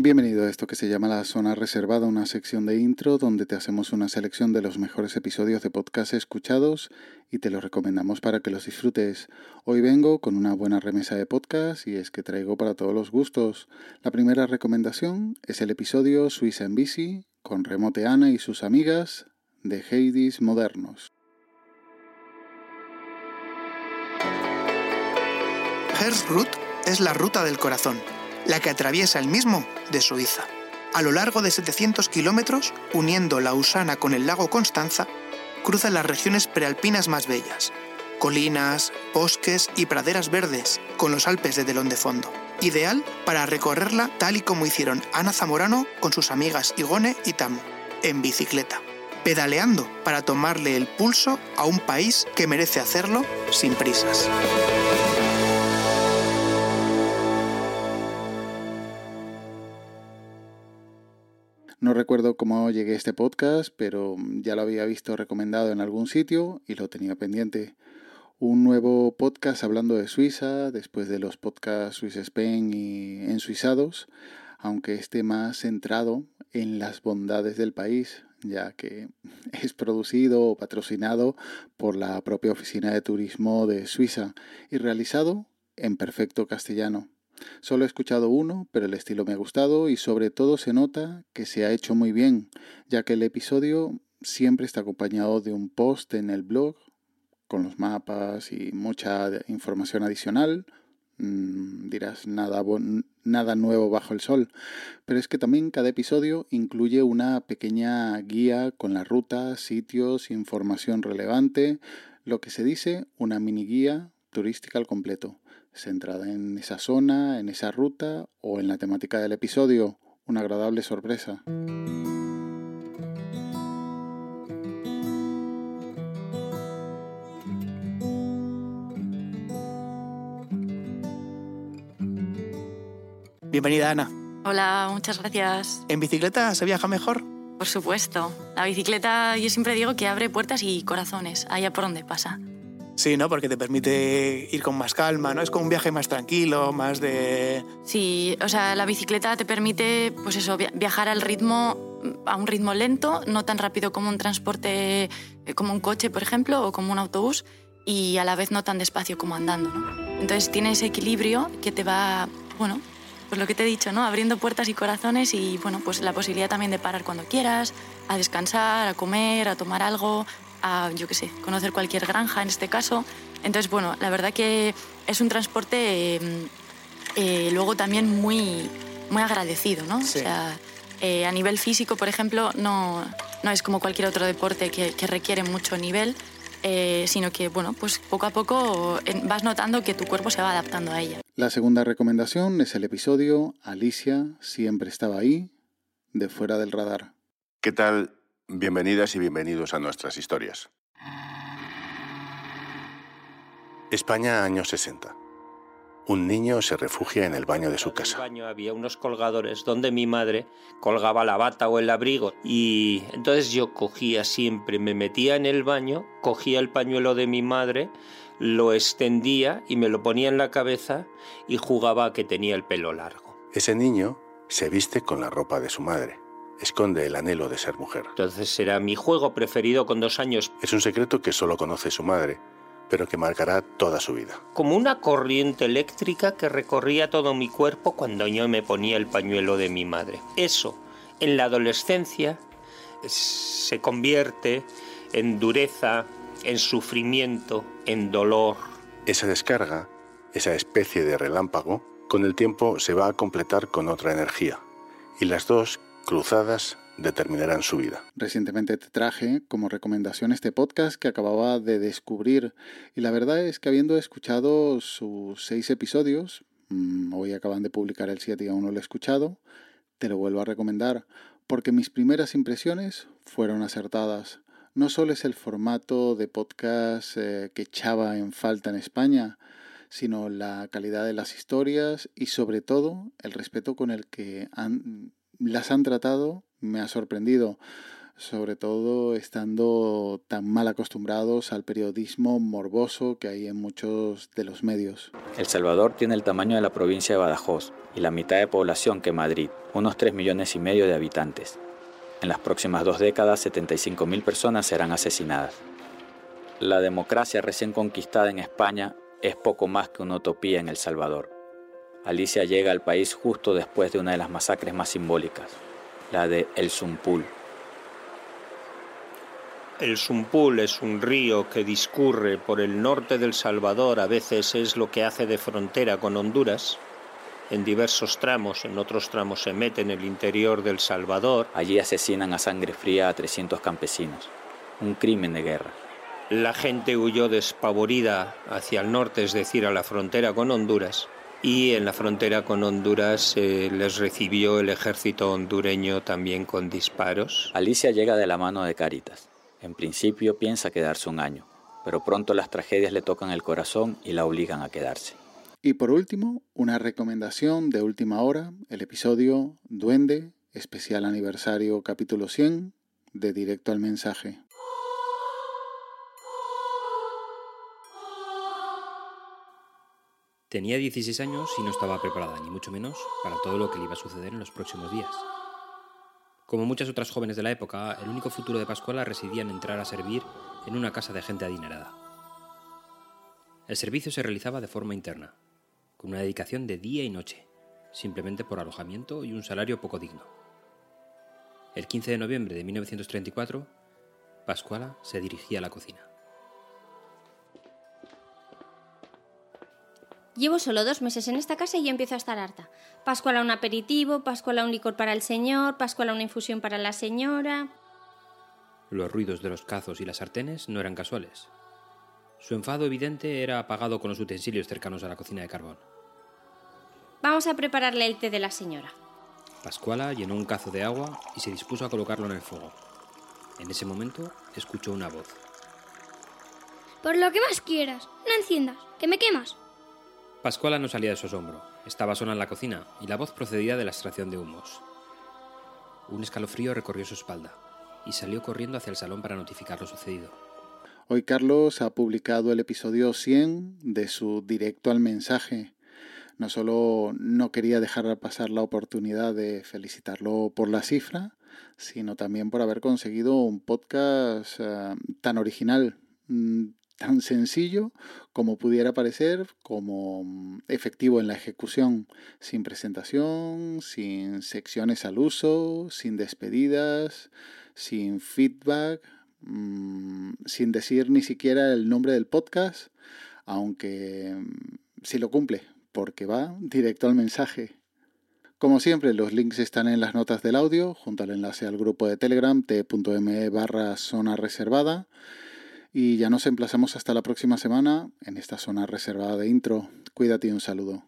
Bienvenido a esto que se llama la zona reservada, una sección de intro donde te hacemos una selección de los mejores episodios de podcast escuchados y te los recomendamos para que los disfrutes. Hoy vengo con una buena remesa de podcast y es que traigo para todos los gustos. La primera recomendación es el episodio Suiza en bici con Remoteana y sus amigas de Hades Modernos. Herzroute es la ruta del corazón, la que atraviesa el mismo de Suiza. A lo largo de 700 kilómetros, uniendo Lausana con el lago Constanza, cruza las regiones prealpinas más bellas, colinas, bosques y praderas verdes, con los Alpes de telón de fondo. Ideal para recorrerla tal y como hicieron Ana Zamorano con sus amigas Igone y Tamu, en bicicleta, pedaleando para tomarle el pulso a un país que merece hacerlo sin prisas. Recuerdo cómo llegué a este podcast, pero ya lo había visto recomendado en algún sitio y lo tenía pendiente. Un nuevo podcast hablando de Suiza, después de los podcasts Swiss Spain y Ensuizados, aunque esté más centrado en las bondades del país, ya que es producido o patrocinado por la propia Oficina de Turismo de Suiza y realizado en perfecto castellano. Solo he escuchado uno, pero el estilo me ha gustado y sobre todo se nota que se ha hecho muy bien, ya que el episodio siempre está acompañado de un post en el blog con los mapas y mucha información adicional. Mm, dirás nada, nada nuevo bajo el sol, pero es que también cada episodio incluye una pequeña guía con la ruta, sitios, información relevante, lo que se dice una mini guía turística al completo centrada en esa zona, en esa ruta o en la temática del episodio. Una agradable sorpresa. Bienvenida, Ana. Hola, muchas gracias. ¿En bicicleta se viaja mejor? Por supuesto. La bicicleta yo siempre digo que abre puertas y corazones, allá por donde pasa. Sí, ¿no? Porque te permite ir con más calma, ¿no? Es como un viaje más tranquilo, más de... Sí, o sea, la bicicleta te permite, pues eso, viajar al ritmo, a un ritmo lento, no tan rápido como un transporte, eh, como un coche, por ejemplo, o como un autobús, y a la vez no tan despacio como andando, ¿no? Entonces tiene ese equilibrio que te va, bueno, pues lo que te he dicho, ¿no? Abriendo puertas y corazones y, bueno, pues la posibilidad también de parar cuando quieras, a descansar, a comer, a tomar algo, a, yo qué sé, conocer cualquier granja en este caso. Entonces, bueno, la verdad que es un transporte eh, eh, luego también muy, muy agradecido, ¿no? O sea, eh, a nivel físico, por ejemplo, no, no es como cualquier otro deporte que, que requiere mucho nivel, sino que, bueno, pues poco a poco vas notando que tu cuerpo se va adaptando a ella. La segunda recomendación es el episodio Alicia siempre estaba ahí, de fuera del radar. ¿Qué tal? Bienvenidas y bienvenidos a nuestras historias. España, años 60. Un niño se refugia en el baño de su casa. En el baño había unos colgadores donde mi madre colgaba la bata o el abrigo y entonces yo cogía siempre, me metía en el baño, cogía el pañuelo de mi madre, lo extendía y me lo ponía en la cabeza y jugaba a que tenía el pelo largo. Ese niño Se viste con la ropa de su madre. Esconde el anhelo de ser mujer. Entonces será mi juego preferido con dos años. Es un secreto que solo conoce su madre, pero que marcará toda su vida. Como una corriente eléctrica que recorría todo mi cuerpo cuando yo me ponía el pañuelo de mi madre. Eso, en la adolescencia, se convierte en dureza, en sufrimiento, en dolor. Esa descarga, esa especie de relámpago, con el tiempo se va a completar con otra energía, y las dos, cruzadas, determinarán su vida. Recientemente te traje como recomendación este podcast que acababa de descubrir y la verdad es que habiendo escuchado sus seis episodios, mm, hoy acaban de publicar el 7 y aún no lo he escuchado, te lo vuelvo a recomendar porque mis primeras impresiones fueron acertadas. No solo es el formato de podcast eh, que echaba en falta en España, sino la calidad de las historias y sobre todo el respeto con el que las han tratado me ha sorprendido, sobre todo estando tan mal acostumbrados al periodismo morboso que hay en muchos de los medios. El Salvador tiene el tamaño de la provincia de Badajoz y la mitad de población que Madrid, unos 3 millones y medio de habitantes. En las próximas dos décadas, 75.000 personas serán asesinadas. La democracia recién conquistada en España es poco más que una utopía en El Salvador. Alicia llega al país justo después de una de las masacres más simbólicas, la de El Zumpul. El Zumpul es un río que discurre por el norte del Salvador, a veces es lo que hace de frontera con Honduras. En diversos tramos, en otros tramos se mete en el interior del Salvador. Allí asesinan a sangre fría a 300 campesinos. Un crimen de guerra. La gente huyó despavorida hacia el norte, es decir, a la frontera con Honduras y en la frontera con Honduras eh, les recibió el ejército hondureño también con disparos. Alicia llega de la mano de Caritas. En principio piensa quedarse un año, pero pronto las tragedias le tocan el corazón y la obligan a quedarse. Y por último, una recomendación de última hora, el episodio Duende, especial aniversario capítulo 100 de Directo al Mensaje. Tenía 16 años y no estaba preparada, ni mucho menos, para todo lo que le iba a suceder en los próximos días. Como muchas otras jóvenes de la época, el único futuro de Pascuala residía en entrar a servir en una casa de gente adinerada. El servicio se realizaba de forma interna, con una dedicación de día y noche, simplemente por alojamiento y un salario poco digno. El 15 de noviembre de 1934, Pascuala se dirigía a la cocina. Llevo solo dos meses en esta casa y ya empiezo a estar harta. Pascual a un aperitivo, Pascual a un licor para el señor, Pascual a una infusión para la señora. Los ruidos de los cazos y las sartenes no eran casuales. Su enfado evidente era apagado con los utensilios cercanos a la cocina de carbón. Vamos a prepararle el té de la señora. Pascuala llenó un cazo de agua y se dispuso a colocarlo en el fuego. En ese momento escuchó una voz. Por lo que más quieras, no enciendas, que me quemas. Pascuala no salía de su asombro. Estaba sola en la cocina y la voz procedía de la extracción de humos. Un escalofrío recorrió su espalda y salió corriendo hacia el salón para notificar lo sucedido. Hoy Carlos ha publicado el episodio 100 de su directo al mensaje. No solo no quería dejar pasar la oportunidad de felicitarlo por la cifra, sino también por haber conseguido un podcast eh, tan original, mm, tan sencillo como pudiera parecer, como mm, efectivo en la ejecución, sin presentación, sin secciones al uso, sin despedidas, sin feedback, mm, sin decir ni siquiera el nombre del podcast, aunque mm, sí lo cumple, porque va directo al mensaje. Como siempre, los links están en las notas del audio, junto al enlace al grupo de Telegram t.me barra zona reservada y ya nos emplazamos hasta la próxima semana en esta zona reservada de intro. Cuídate y un saludo.